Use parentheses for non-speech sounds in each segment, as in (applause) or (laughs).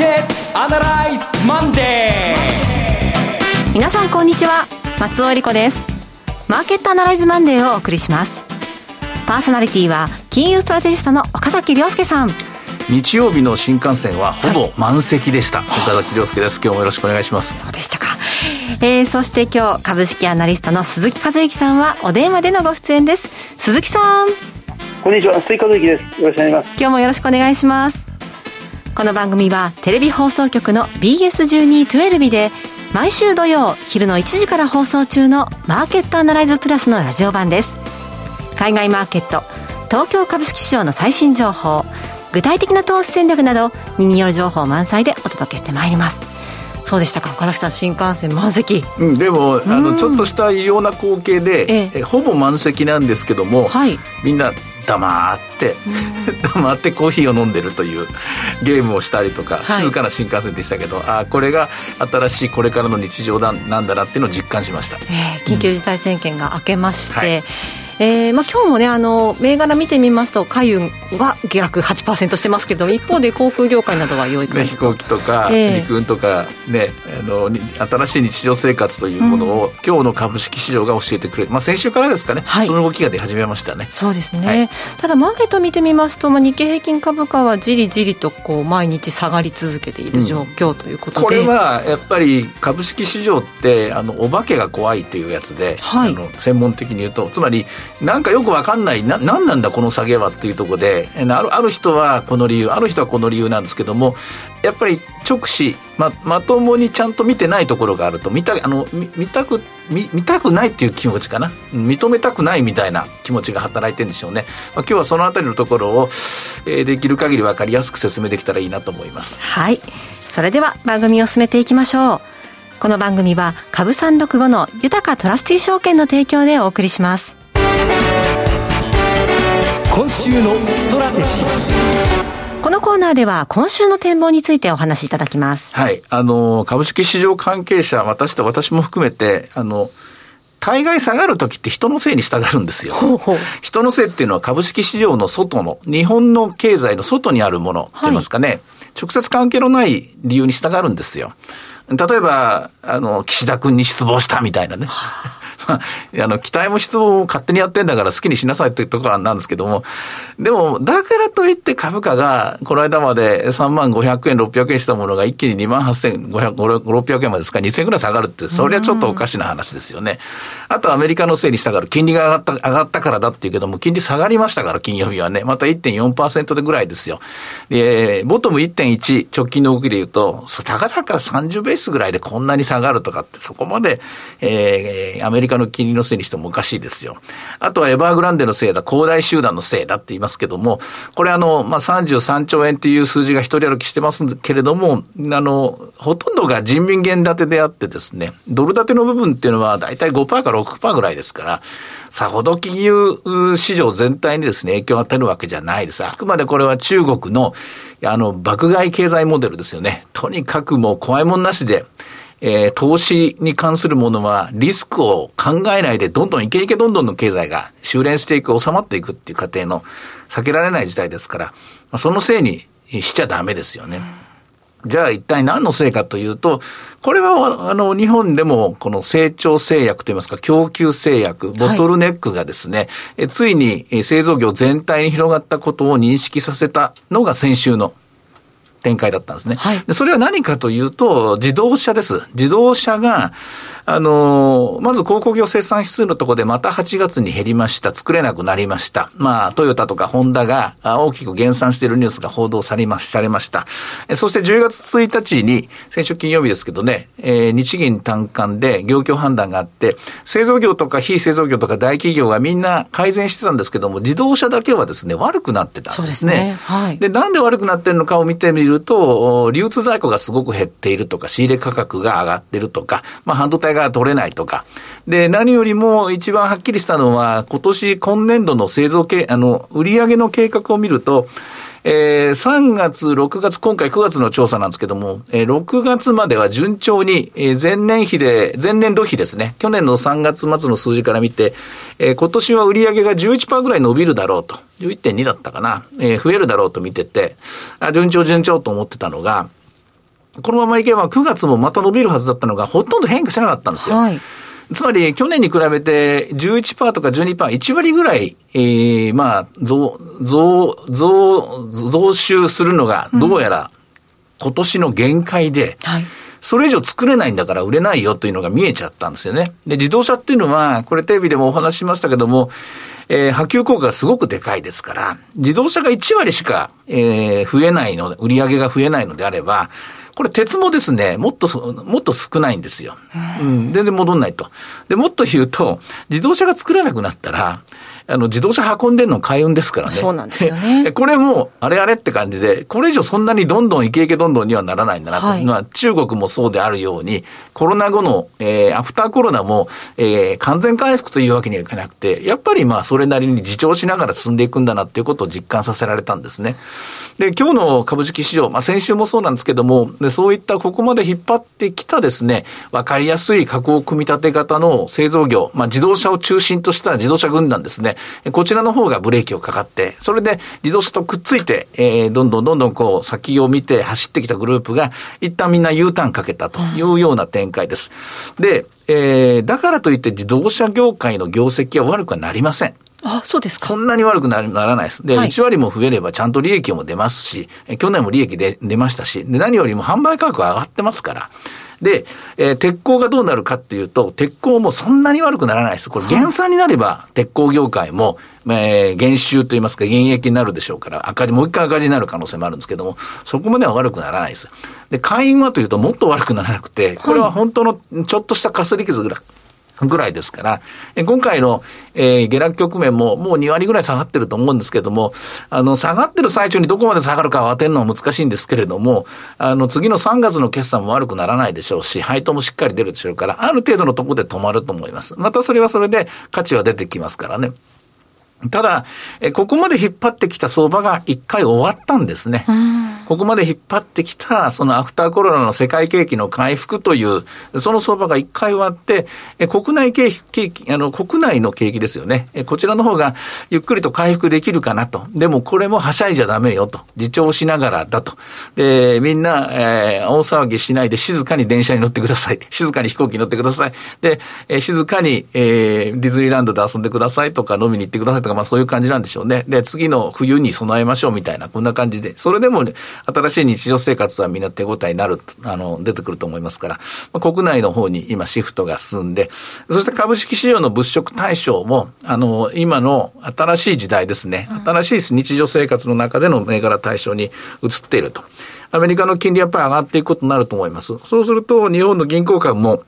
ケットアナライズマンデー。皆さんこんにちは。松尾英里子です。マーケットアナライズマンデーをお送りします。パーソナリティは金融ストラテジストの岡崎良介さん。日曜日の新幹線はほぼ満席でした、はい、岡崎良介です。今日もよろしくお願いします。そうでしたか、えー、そして今日株式アナリストの鈴木一之さんはお電話でのご出演です鈴木さんこんにちは鈴木和之ですよろしくお願いします今日もよろしくお願いしますこの番組はテレビ放送局の BS1212 で毎週土曜昼の1時から放送中のマーケットアナライズプラスのラジオ版です。海外マーケット東京株式市場の最新情報具体的な投資戦略などミニよる情報満載でお届けしてまいります。そうでしたか。岡崎さん新幹線満席、うん、でもあのちょっとした異様な光景で、え。えほぼ満席なんですけども、はい、みんな黙って黙ってコーヒーを飲んでるというゲームをしたりとか、はい、静かな新幹線でしたけどあこれが新しいこれからの日常だなんだなっていうのを実感しました、えー、緊急事態宣言が明けまして、うん。はいえーまあ、今日もねあの銘柄見てみますと海運は下落8%してますけど一方で航空業界などは良い感じ、ね、飛行機とか、えー、陸運とか、ね、あの新しい日常生活というものを、うん、今日の株式市場が教えてくれる、まあ、先週からですかね、はい、その動きが出始めましたね。そうですね、はい、ただマーケットを見てみますと、まあ、日経平均株価はじりじりとこう毎日下がり続けている状況ということで、うん、これはやっぱり株式市場ってあのお化けが怖いっていうやつで、はい、あの専門的に言うとつまりなんかよくわかんない。な何なんだこの下げはっていうところであるある人はこの理由ある人はこの理由なんですけどもやっぱり直視ままともにちゃんと見てないところがあると見たあの見たく見見たくないっていう気持ちかな。認めたくないみたいな気持ちが働いてるんでしょうね、まあ、今日はそのあたりのところを、えー、できる限り分かりやすく説明できたらいいなと思います。はい。それでは番組を進めていきましょう。この番組は株365の豊トラスティ証券の提供でお送りします。今週のストラテジーこのコーナーでは今週の展望についてお話しいただきます。はい。あの、株式市場関係者、私と私も含めて、あの、大概下がるときって人のせいに従うんですよ。ほうほう人のせいっていうのは株式市場の外の、日本の経済の外にあるものって言いますかね、はい、直接関係のない理由に従うんですよ。例えば、あの、岸田君に失望したみたいなね。(laughs) (laughs) あの、期待も質問を勝手にやってんだから好きにしなさいというところなんですけども、でも、だからといって株価が、この間まで3万500円、600円したものが一気に2万8500、600円までですか、2000円ぐらい下がるって、それはちょっとおかしな話ですよね。あとアメリカのせいにしたから、金利が上がった、上がったからだっていうけども、金利下がりましたから、金曜日はね、また1.4%でぐらいですよ。で、ボトム1.1、直近の動きで言うと、たかだか30ベースぐらいでこんなに下がるとかって、そこまで、えー、アメリカの金利のせいにしてもおかしいですよ。あとはエバーグランデのせいだ、恒大集団のせいだって言いますけども、これあの、まあ、33兆円っていう数字が一人歩きしてますけれども、あの、ほとんどが人民元建てであってですね、ドル建ての部分っていうのはだいたい5%から6%ぐらいですから、さほど金融市場全体にですね、影響を与えるわけじゃないです。あくまでこれは中国の、あの、爆買い経済モデルですよね。とにかくもう怖いもんなしで、えー、投資に関するものはリスクを考えないでどんどんイケイケどんどんの経済が修練していく、収まっていくっていう過程の避けられない時代ですから、まあ、そのせいにしちゃダメですよね。じゃあ一体何のせいかというと、これはあの日本でもこの成長制約といいますか供給制約、ボトルネックがですね、はい、えついに製造業全体に広がったことを認識させたのが先週の展開だったんですね。はい、でそれは何かというと、自動車です。自動車が、あの、まず高工業生産指数のところでまた8月に減りました。作れなくなりました。まあ、トヨタとかホンダが大きく減産しているニュースが報道されまされました。そして10月1日に、先週金曜日ですけどね、えー、日銀単価で業況判断があって、製造業とか非製造業とか大企業がみんな改善してたんですけども、自動車だけはですね、悪くなってたんですね。ねはい。で、なんで悪くなってるのかを見てみるると、流通在庫がすごく減っているとか、仕入れ価格が上がってるとか、まあ、半導体が取れないとか。で、何よりも一番はっきりしたのは、今年今年度の製造系、あの、売上の計画を見ると、えー、3月、6月、今回9月の調査なんですけども、えー、6月までは順調に、えー、前年比で、前年度比ですね、去年の3月末の数字から見て、えー、今年は売上が11%ぐらい伸びるだろうと、11.2だったかな、えー、増えるだろうと見てて、あ順調順調と思ってたのが、このままいけば9月もまた伸びるはずだったのが、ほとんど変化しなかったんですよ。はい。つまり、去年に比べて11%とか12%、1割ぐらい、えー、まあ、増、増、増、増収するのが、どうやら、今年の限界で、うん、はい。それ以上作れないんだから売れないよというのが見えちゃったんですよね。で、自動車っていうのは、これテレビでもお話ししましたけども、えー、波及効果がすごくでかいですから、自動車が1割しか、えー、増えないので、売り上げが増えないのであれば、これ鉄もですね、もっと、もっと少ないんですよ。うん、全然戻んないと。で、もっと言うと、自動車が作れなくなったら、あの、自動車運んでるの海運ですからね。そうなんですよね。(laughs) これも、あれあれって感じで、これ以上そんなにどんどんイケイケどんどんにはならないんだなというのは、はい、中国もそうであるように、コロナ後の、えー、アフターコロナも、えー、完全回復というわけにはいかなくて、やっぱりまあ、それなりに自重しながら進んでいくんだなっていうことを実感させられたんですね。で、今日の株式市場、まあ、先週もそうなんですけども、でそういったここまで引っ張ってきたですね、わかりやすい加工組み立て型の製造業、まあ、自動車を中心とした自動車軍団ですね、こちらの方がブレーキをかかって、それで自動車とくっついて、えー、どんどんどんどんこう先を見て走ってきたグループが、一旦みんな U ターンかけたというような展開です。で、えー、だからといって自動車業界の業績は悪くはなりません。あ、そうですか。そんなに悪くならないです。で、はい、1割も増えればちゃんと利益も出ますし、去年も利益で出ましたし、で、何よりも販売価格が上がってますから、で、えー、鉄鋼がどうなるかっていうと、鉄鋼もそんなに悪くならないです。これ減産になれば、鉄鋼業界も、えー、減収といいますか、減益になるでしょうから、赤字、もう一回赤字になる可能性もあるんですけども、そこまでは悪くならないです。で、会員はというともっと悪くならなくて、これは本当のちょっとしたかすり傷ぐらい。ぐらいですから、え今回の、えー、下落局面ももう2割ぐらい下がってると思うんですけども、あの、下がってる最中にどこまで下がるかを当てるのは難しいんですけれども、あの、次の3月の決算も悪くならないでしょうし、配当もしっかり出るでしょうから、ある程度のところで止まると思います。またそれはそれで価値は出てきますからね。ただ、ここまで引っ張ってきた相場が一回終わったんですね。ここまで引っ張ってきた、そのアフターコロナの世界景気の回復という、その相場が一回終わって、国内景気、あの、国内の景気ですよね。こちらの方がゆっくりと回復できるかなと。でもこれもはしゃいじゃダメよと。自重しながらだと。で、みんな、えー、大騒ぎしないで静かに電車に乗ってください。静かに飛行機に乗ってください。で、え静かに、えー、ディズニーランドで遊んでくださいとか飲みに行ってくださいとかか、まあそういう感じなんでしょうね。で、次の冬に備えましょうみたいな、こんな感じで。それでも、ね、新しい日常生活はみんな手応えになる、あの、出てくると思いますから、まあ、国内の方に今シフトが進んで、そして株式市場の物色対象も、あの、今の新しい時代ですね。新しい日常生活の中での銘柄対象に移っていると。アメリカの金利やっぱり上がっていくことになると思います。そうすると、日本の銀行株も、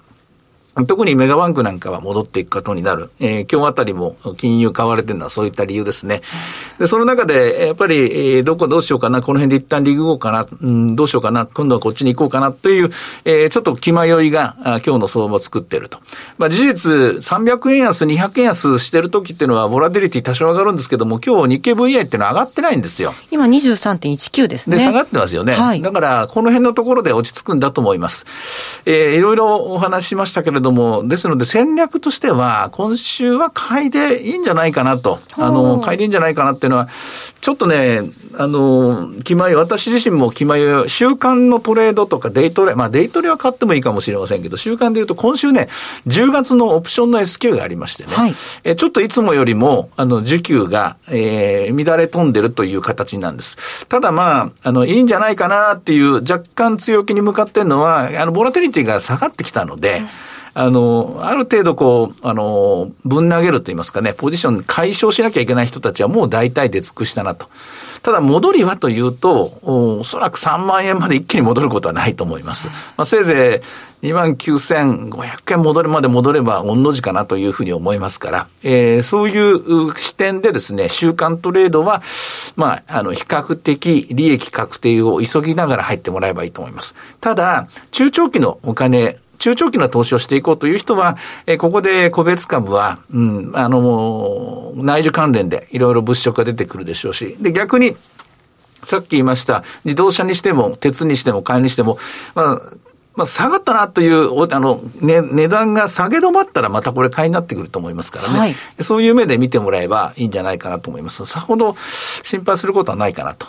特にメガバンクなんかは戻っていくことになる。えー、今日あたりも金融買われてるのはそういった理由ですね。で、その中で、やっぱり、えー、どこどうしようかな、この辺で一旦リグこうかな、うん、どうしようかな、今度はこっちに行こうかなという、えー、ちょっと気迷いが、あ今日の相場を作っていると。まあ、事実、300円安、200円安してる時っていうのは、ボラデリティ多少上がるんですけども、今日日経 VI っていうのは上がってないんですよ。今23.19ですね。で、下がってますよね。はい。だから、この辺のところで落ち着くんだと思います。えー、いろいろお話ししましたけれども、ですので戦略としては、今週は買いでいいんじゃないかなと。あの、買いでいいんじゃないかなっていうのは、ちょっとね、あの、気前、私自身も気前、週間のトレードとかデイトレ、まあデイトレは買ってもいいかもしれませんけど、週間で言うと今週ね、10月のオプションの S q がありましてね、はい、えちょっといつもよりも、あの、需給が、えー、乱れ飛んでるという形なんです。ただまあ、あの、いいんじゃないかなっていう若干強気に向かってるのは、あの、ボラテリティが下がってきたので、うんあの、ある程度こう、あの、ぶん投げると言いますかね、ポジション解消しなきゃいけない人たちはもう大体出尽くしたなと。ただ戻りはというと、おそらく3万円まで一気に戻ることはないと思います。まあ、せいぜい2万9500円戻るまで戻れば御の字かなというふうに思いますから、えー、そういう視点でですね、週間トレードは、まあ、あの、比較的利益確定を急ぎながら入ってもらえばいいと思います。ただ、中長期のお金、中長期の投資をしていこうという人は、えここで個別株は、うん、あの、内需関連でいろいろ物色が出てくるでしょうし、で、逆に、さっき言いました、自動車にしても、鉄にしても、買いにしても、まあ、まあ、下がったなという、あの、ね、値段が下げ止まったらまたこれ買いになってくると思いますからね。はい、そういう目で見てもらえばいいんじゃないかなと思います。さほど心配することはないかなと。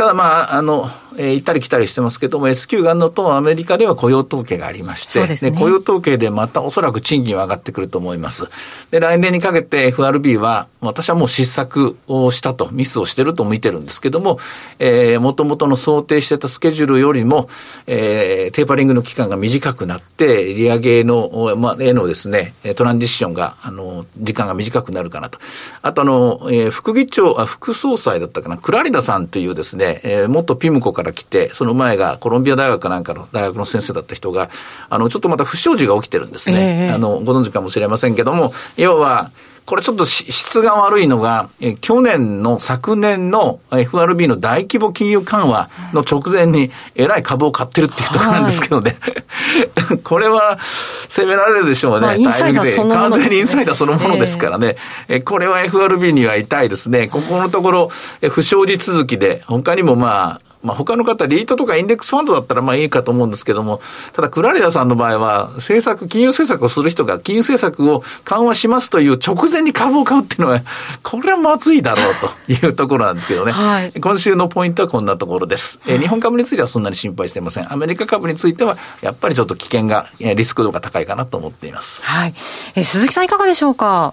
ただまあ、あの、えー、行ったり来たりしてますけども、S q がんのとアメリカでは雇用統計がありまして、で、ね、雇用統計でまたおそらく賃金は上がってくると思います。で、来年にかけて FRB は、私はもう失策をしたと、ミスをしてると見てるんですけども、えー、元々の想定してたスケジュールよりも、えー、テーパリングの期間が短くなって、利上げの、まあ、へのですね、トランジッションが、あの、時間が短くなるかなと。あとあの、えー、副議長、あ、副総裁だったかな、クラリダさんというですね、えー、元ピムコから来て、その前がコロンビア大学かなんかの大学の先生だった人が、あの、ちょっとまた不祥事が起きてるんですね。えー、あの、ご存知かもしれませんけども、要は、これちょっと質が悪いのが、え去年の昨年の FRB の大規模金融緩和の直前にえらい株を買ってるっていうところなんですけどね。はい、(laughs) これは責められるでしょうね。まあ、タイミングで。完全にインサイダーそのものですからね。えー、これは FRB には痛いですね。ここのところ、不祥事続きで、他にもまあ、まあ他の方、リートとかインデックスファンドだったらまあいいかと思うんですけども、ただクラリアさんの場合は、政策、金融政策をする人が金融政策を緩和しますという直前に株を買うっていうのは、これはまずいだろうと (laughs) いうところなんですけどね。はい、今週のポイントはこんなところです。えー、日本株についてはそんなに心配していません。アメリカ株については、やっぱりちょっと危険が、リスク度が高いかなと思っています。はい。えー、鈴木さんいかがでしょうか？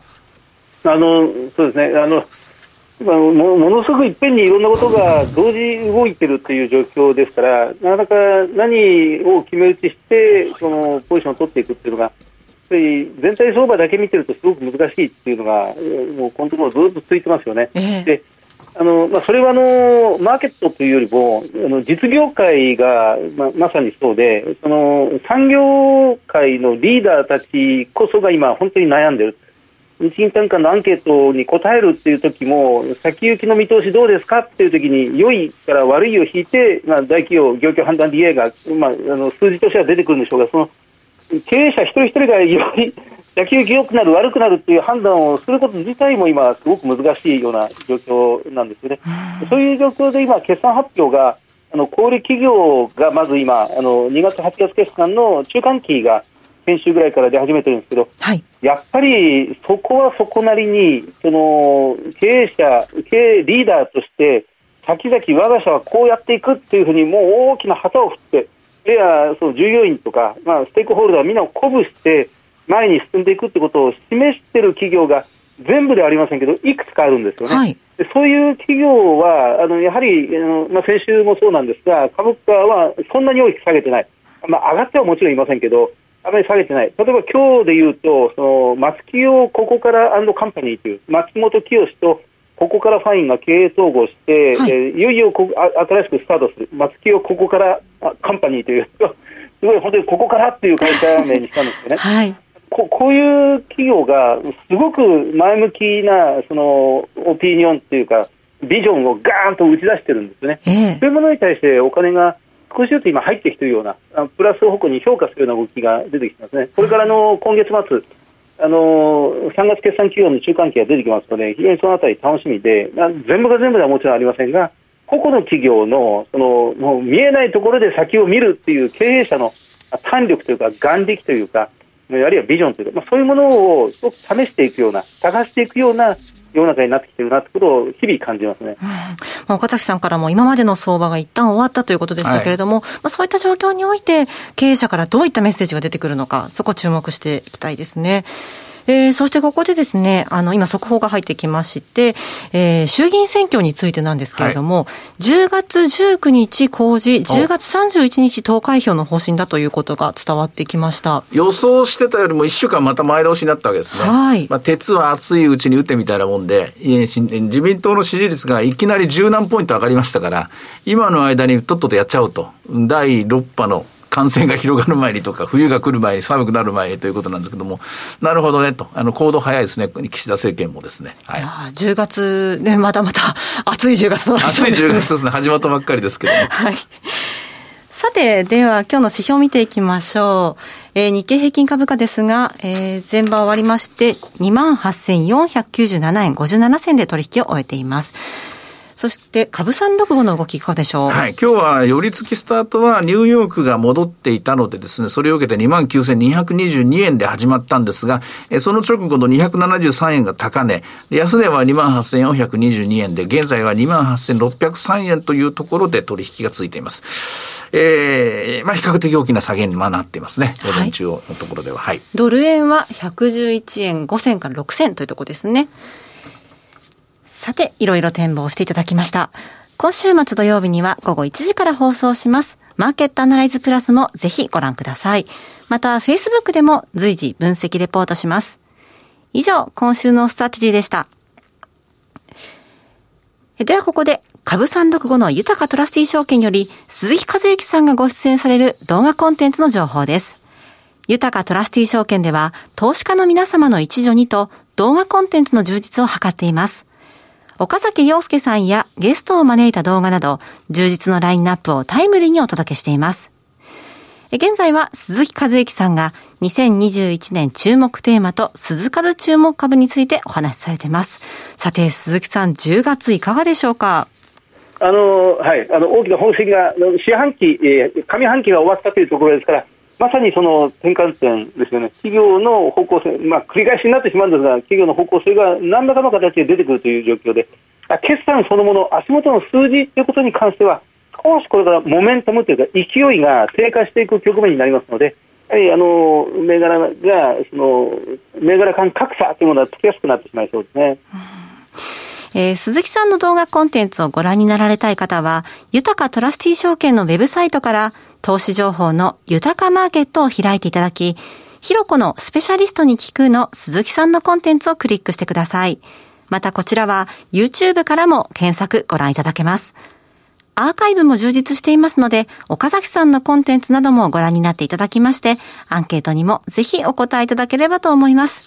あの、そうですね。あの、もものすごくいっぺんにいろんなことが同時動いてるという状況ですから、なかなか何を決め打ちして、そのポジションを取っていくっていうのが、やっぱり全体相場だけ見てるとすごく難しいっていうのが、もうこのところずっと続いてますよね。えー、であのまあ、それはあのマーケットというよりも、あの実業界がままさにそうで、その産業界のリーダーたちこそが今、本当に悩んでる。日銀短観のアンケートに答えるっていう時も先行きの見通しどうですかっていう時に良いから悪いを引いて、まあ、大企業業況判断 DA が、まあ、あの数字としては出てくるんでしょうがその経営者一人一人がより先行き良くなる悪くなるっていう判断をすること自体も今すごく難しいような状況なんですよね。そういう状況で今決算発表があの小売企業がまず今あの2月8月決算の中間期が先週ぐらいから出始めてるんですけど、はい、やっぱりそこはそこなりにその経営者、経営リーダーとして先々我が社はこうやっていくっていうふうにもう大きな旗を振っていやその従業員とか、まあ、ステークホルダーみんなを鼓舞して前に進んでいくってことを示している企業が全部ではありませんけどいくつかあるんですよね。はい。そういう企業は、あのやはりあの、まあ、先週もそうなんですが、株価はそんなに大きく下げてない、まあ、上がってはもちろんいませんけど、あまり下げてない、例えば今日でいうと、その松木をここからカンパニーという、松本清とここからファインが経営統合して、はい、えー、いよいよこ新しくスタートする、松木をここからカンパニーという、(laughs) すごい本当にここからっていう会社名にしたんですよね。(laughs) はい。ここういう企業がすごく前向きなそのオピニオンっていうかビジョンをガーンと打ち出してるんですね、えー、そういうものに対してお金が少しずつ今入ってきているような、プラス方向に評価するような動きが出てきてますね。これからの今月末、あの3月決算企業の中間期が出てきますので、非常にそのあたり楽しみで、全部が全部ではもちろんありませんが、個々の企業のそのもう見えないところで先を見るっていう経営者の胆力というか、眼力というか、あるいはビジョンというか、まあ、そういうものをすごく試していくような、探していくような世の中になってきてるなってことを日々感じますね。うん、岡崎さんからも今までの相場が一旦終わったということでしたけれども、はい、まあ、そういった状況において経営者からどういったメッセージが出てくるのか、そこ注目していきたいですね。えー、そしてここでですね、あの、今速報が入ってきまして、えー、衆議院選挙についてなんですけれども、はい、10月19日公示、10月31日投開票の方針だということが伝わってきました。予想してたよりも1週間また前倒しになったわけですね。はい。まあ、鉄は熱いうちに打ってみたいなもんで、自民党の支持率がいきなり十何ポイント上がりましたから、今の間にとっととやっちゃおうと。第6波の感染が広がる前にとか、冬が来る前に、寒くなる前にということなんですけども、なるほどねと、あの行動早いですね、岸田政権もですね。はい、10月、ね、またまた (laughs) 暑い10月となりそうですね。暑い10月ですね、始まったばっかりですけども。(laughs) はい。さて、では今日の指標を見ていきましょう。えー、日経平均株価ですが、えー、前場終わりまして、28,497円57銭で取引を終えています。そして株三六五の動きいかがでしょう？はい。今日は寄り付きスタートはニューヨークが戻っていたのでですね、それを受けて29,222円で始まったんですが、えその直後の273円が高値、で安値は28,422円で、現在は28,603円というところで取引がついています。えー、まあ比較的大きな下げになっていますね。午前中のところでは。はい。ドル円は111円5銭から6銭というところですね。さて、いろいろ展望していただきました。今週末土曜日には午後1時から放送します。マーケットアナライズプラスもぜひご覧ください。また、Facebook でも随時分析レポートします。以上、今週のストラテジーでした。ではここで、株365の豊トラスティ証券より、鈴木一之さんがご出演される動画コンテンツの情報です。豊トラスティ証券では、投資家の皆様の一助にと、動画コンテンツの充実を図っています。岡崎亮介さんやゲストを招いた動画など、充実のラインナップをタイムリーにお届けしています。現在は鈴木和之さんが2021年注目テーマと鈴数注目株についてお話しされています。さて、鈴木さん、10月いかがでしょうか？あのはい、あの大きな本筋が、四半期、上半期が終わったというところですから、まさにその転換点ですよね、企業の方向性、まあ、繰り返しになってしまうんですが、企業の方向性が何らかの形で出てくるという状況で、決算そのもの、足元の数字ということに関しては、少しこれからモメンタムというか、勢いが低下していく局面になりますので、やはりあの銘柄がその銘柄間格差というものがつきやすくなってしまいそうですね。えー、鈴木さんの動画コンテンツをご覧になられたい方は、豊かトラスティ証券のウェブサイトから投資情報の豊かマーケットを開いていただき、ひろこのスペシャリストに聞くの鈴木さんのコンテンツをクリックしてください。またこちらは YouTube からも検索ご覧いただけます。アーカイブも充実していますので、岡崎さんのコンテンツなどもご覧になっていただきまして、アンケートにもぜひお答えいただければと思います。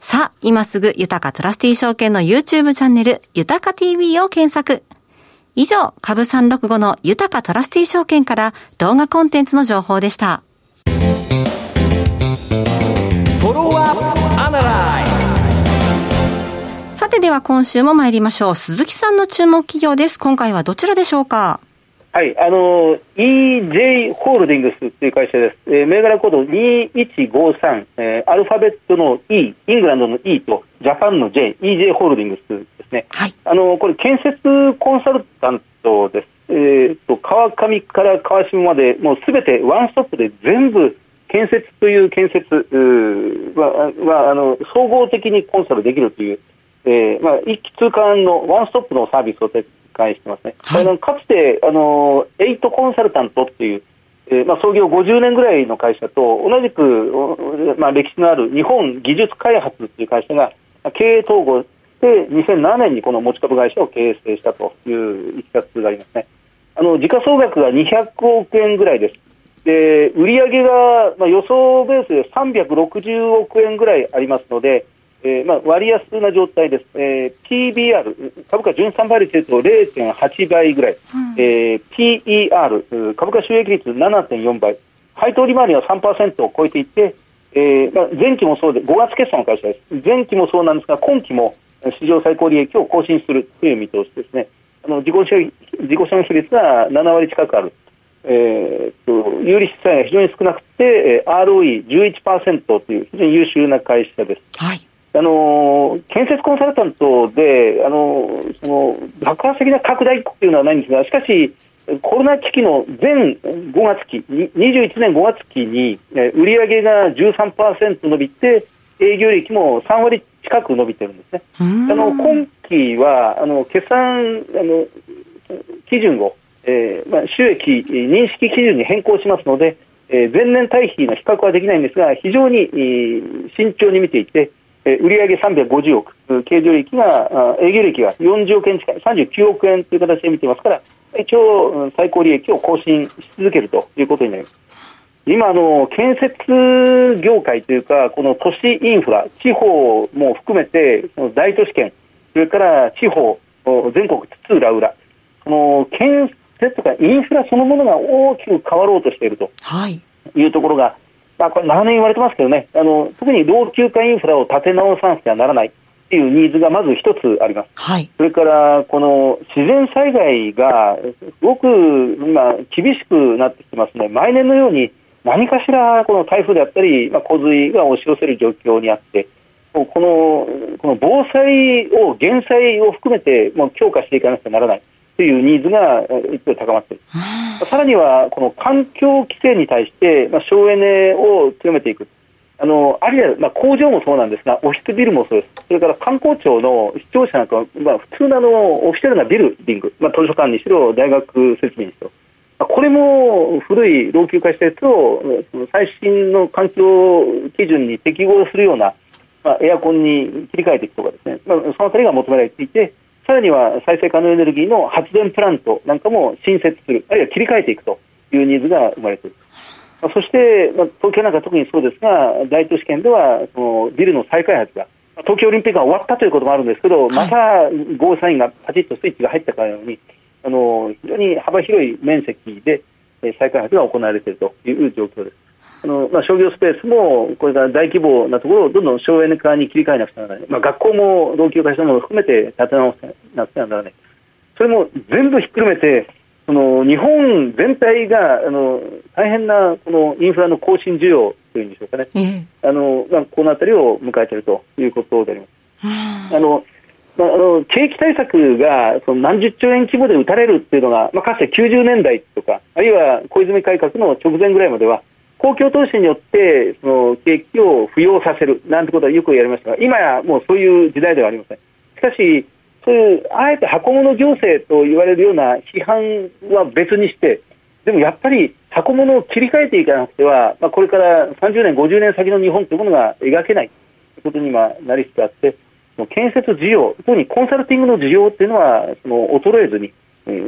さあ、今すぐ豊かトラスティ証券の YouTube チャンネル、豊か TV を検索。以上、株365の豊かトラスティ証券から動画コンテンツの情報でした。さてでは今週も参りましょう。鈴木さんの注目企業です。今回はどちらでしょうか？はい、あの、EJ ホールディングスという会社です。えー、銘柄コード2153、えー、アルファベットの E、イングランドの E とジャパンの J、EJ ホールディングスですね。はい。あの、これ建設コンサルタントです。えー、と、川上から川下まで、もうすべてワンストップで全部建設という建設は、は、あの、総合的にコンサルできるという、えー、まあ、一気通貫のワンストップのサービスを展開してますね。はい、あのかつて、あの、エイトコンサルタントっていう、えー、まあ、創業50年ぐらいの会社と同じく、まあ、歴史のある日本技術開発という会社が経営統合して2007年にこの持ち株会社を経営したといういきさつがありますね。あの、時価総額が200億円ぐらいです。で、売上が、まあ、予想ベースで360億円ぐらいありますので、えーまあ、割安な状態です、えー、PBR、株価純算倍率でいうと0.8倍ぐらい、うん。えー、PER、株価収益率7.4倍、配当利回りは3%を超えていて、えーまあ、前期もそうで、5月決算の会社です、前期もそうなんですが、今期も史上最高利益を更新するという見通しですね、あの自己消費率が7割近くある。えー、と有利資産が非常に少なくて、えー、ROE11% という非常に優秀な会社です。はいあの建設コンサルタントで、あのその爆発的な拡大っていうのはないんですが、しかし、コロナ危機の前5月期、21年5月期に、売上が13%伸びて、営業利益も3割近く伸びてるんですね。あの今期はあの決算あの基準を、えーまあ、収益認識基準に変更しますので、えー、前年対比の比較はできないんですが、非常に、えー、慎重に見ていて、売上350億、経常利益が、営業利益が40億円近い、39億円という形で見ていますから、一応、最高利益を更新し続けるということになります。今あの、建設業界というか、この都市インフラ、地方も含めて、その大都市圏、それから地方、全国津々浦々、この建設とかインフラそのものが大きく変わろうとしているというところが、まあ、これ長年言われてますけどね、あの特に老朽化インフラを立て直さなくてはならない、っていうニーズがまず一つあります。はい。それから、この自然災害がすごく今厳しくなってきてますね。毎年のように何かしらこの台風であったり、まあ、洪水が押し寄せる状況にあって、このこの防災を、減災を含めてもう強化していかなくてはならないというニーズが一方高まっている。さらには、この環境規制に対して、まあ、省エネを強めていく。あのあるいは、まあ、工場もそうなんですが、オフィスビルもそうです、それから観光庁の視聴者なんかは、まあ、普通のあのオフィシャルなビルディング、まあ、図書館にしろ、大学設備にしろ、まあ、これも古い老朽化したやつを最新の環境基準に適合するような、まあ、エアコンに切り替えていくとかですね、まあ、そのあたりが求められていて、さらには再生可能エネルギーの発電プラントなんかも新設する、あるいは切り替えていくというニーズが生まれている。そして、まあ、東京なんか特にそうですが、大都市圏ではそのビルの再開発が、東京オリンピックが終わったということもあるんですけど、またゴーサインがパチッとスイッチが入ったかのように、あの非常に幅広い面積で再開発が行われているという状況です。あのまあ、商業スペースもこれから大規模なところをどんどん省エネ化に切り替えなくてはならない、まあ、学校も老朽化したものを含めて建て直さなくてはならない、それも全部ひっくるめて、その日本全体があの大変なこのインフラの更新需要というんでしょうかね、えあのまあ、このあたりを迎えているということであります。あのまあ、あの景気対策がその何十兆円規模で打たれるっていうのが、まあ、かつて90年代とか、あるいは小泉改革の直前ぐらいまでは、公共投資によってその景気を浮揚させるなんてことはよくやりましたが、今やもうそういう時代ではありません。しかし、そういうあえて箱物行政と言われるような批判は別にして、でもやっぱり箱物を切り替えていかなくては、まあ、これから30年、50年先の日本というものが描けないということに今なりつつあって、建設需要、特にコンサルティングの需要というのはその衰えずに、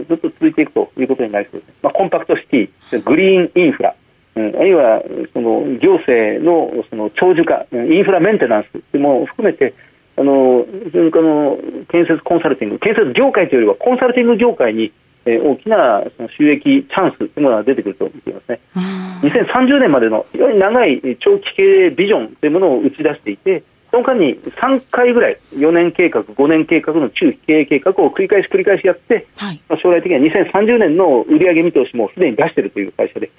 ずっと続いていくということになりそうです、まあ、コンパクトシティ、グリーンインフラ、あるいはその行政のその長寿化、インフラメンテナンスも含めて、あの非常にこの建設コンサルティング、建設業界というよりはコンサルティング業界に、えー、大きなその収益チャンスというものが出てくると見ていますね。2030年までの非常に長い長期経営ビジョンというものを打ち出していて、その間に3回ぐらい、4年計画、5年計画の中期経営計画を繰り返し繰り返しやって、はい、まあ、将来的には2030年の売上見通しもすでに出しているという会社で、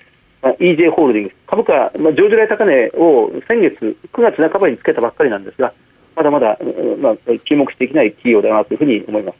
まあ、EJ ホールディングス、株価、まあ、上場来高値を先月、9月半ばにつけたばっかりなんですが、まだまだ、まあ、注目していきない企業だなというふうに思います。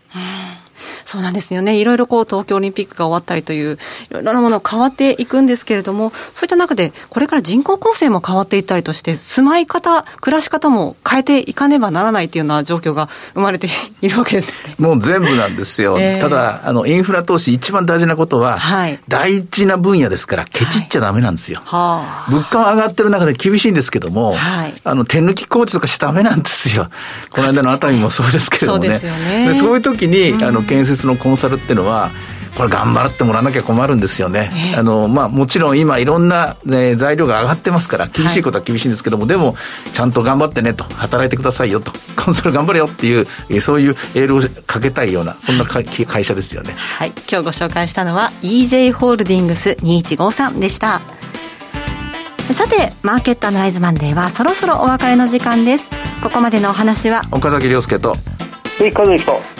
そうなんですよね。いろいろこう東京オリンピックが終わったりという、いろいろなもの変わっていくんですけれども、そういった中で、これから人口構成も変わっていったりとして、住まい方、暮らし方も変えていかねばならないというような状況が生まれて (laughs) いるわけです、ね、もう全部なんですよ。えー、ただ、あの、インフラ投資一番大事なことは、はい、大事な分野ですから、ケチっちゃダメなんですよ。はい、物価は上がってる中で厳しいんですけども、はい、あの、手抜き工事とかしちゃダメなんですよ。この間の熱海もそうですけどもね。そうですよね。そういう時に、あの、建設のコンサルっていうのはこれ頑張ってもらわなきゃ困るんですよね。えー、あのまあ、もちろん今いろんな、ね、材料が上がってますから厳しいことは厳しいんですけども、はい、でもちゃんと頑張ってねと働いてくださいよとコンサル頑張れよっていうそういうエールをかけたいようなそんな会社ですよね。はい、今日ご紹介したのは EJ ホールディングス2153でした。さて、マーケットアナライズマンデーはそろそろお別れの時間です。ここまでのお話は岡崎亮介と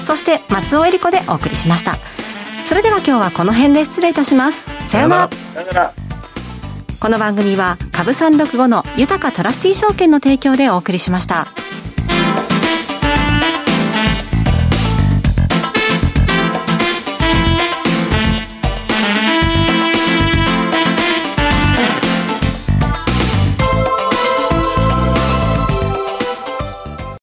そして松尾恵里子でお送りしました。それでは今日はこの辺で失礼いたします。さようなら。この番組は株三六五の豊かトラスティ証券の提供でお送りしました。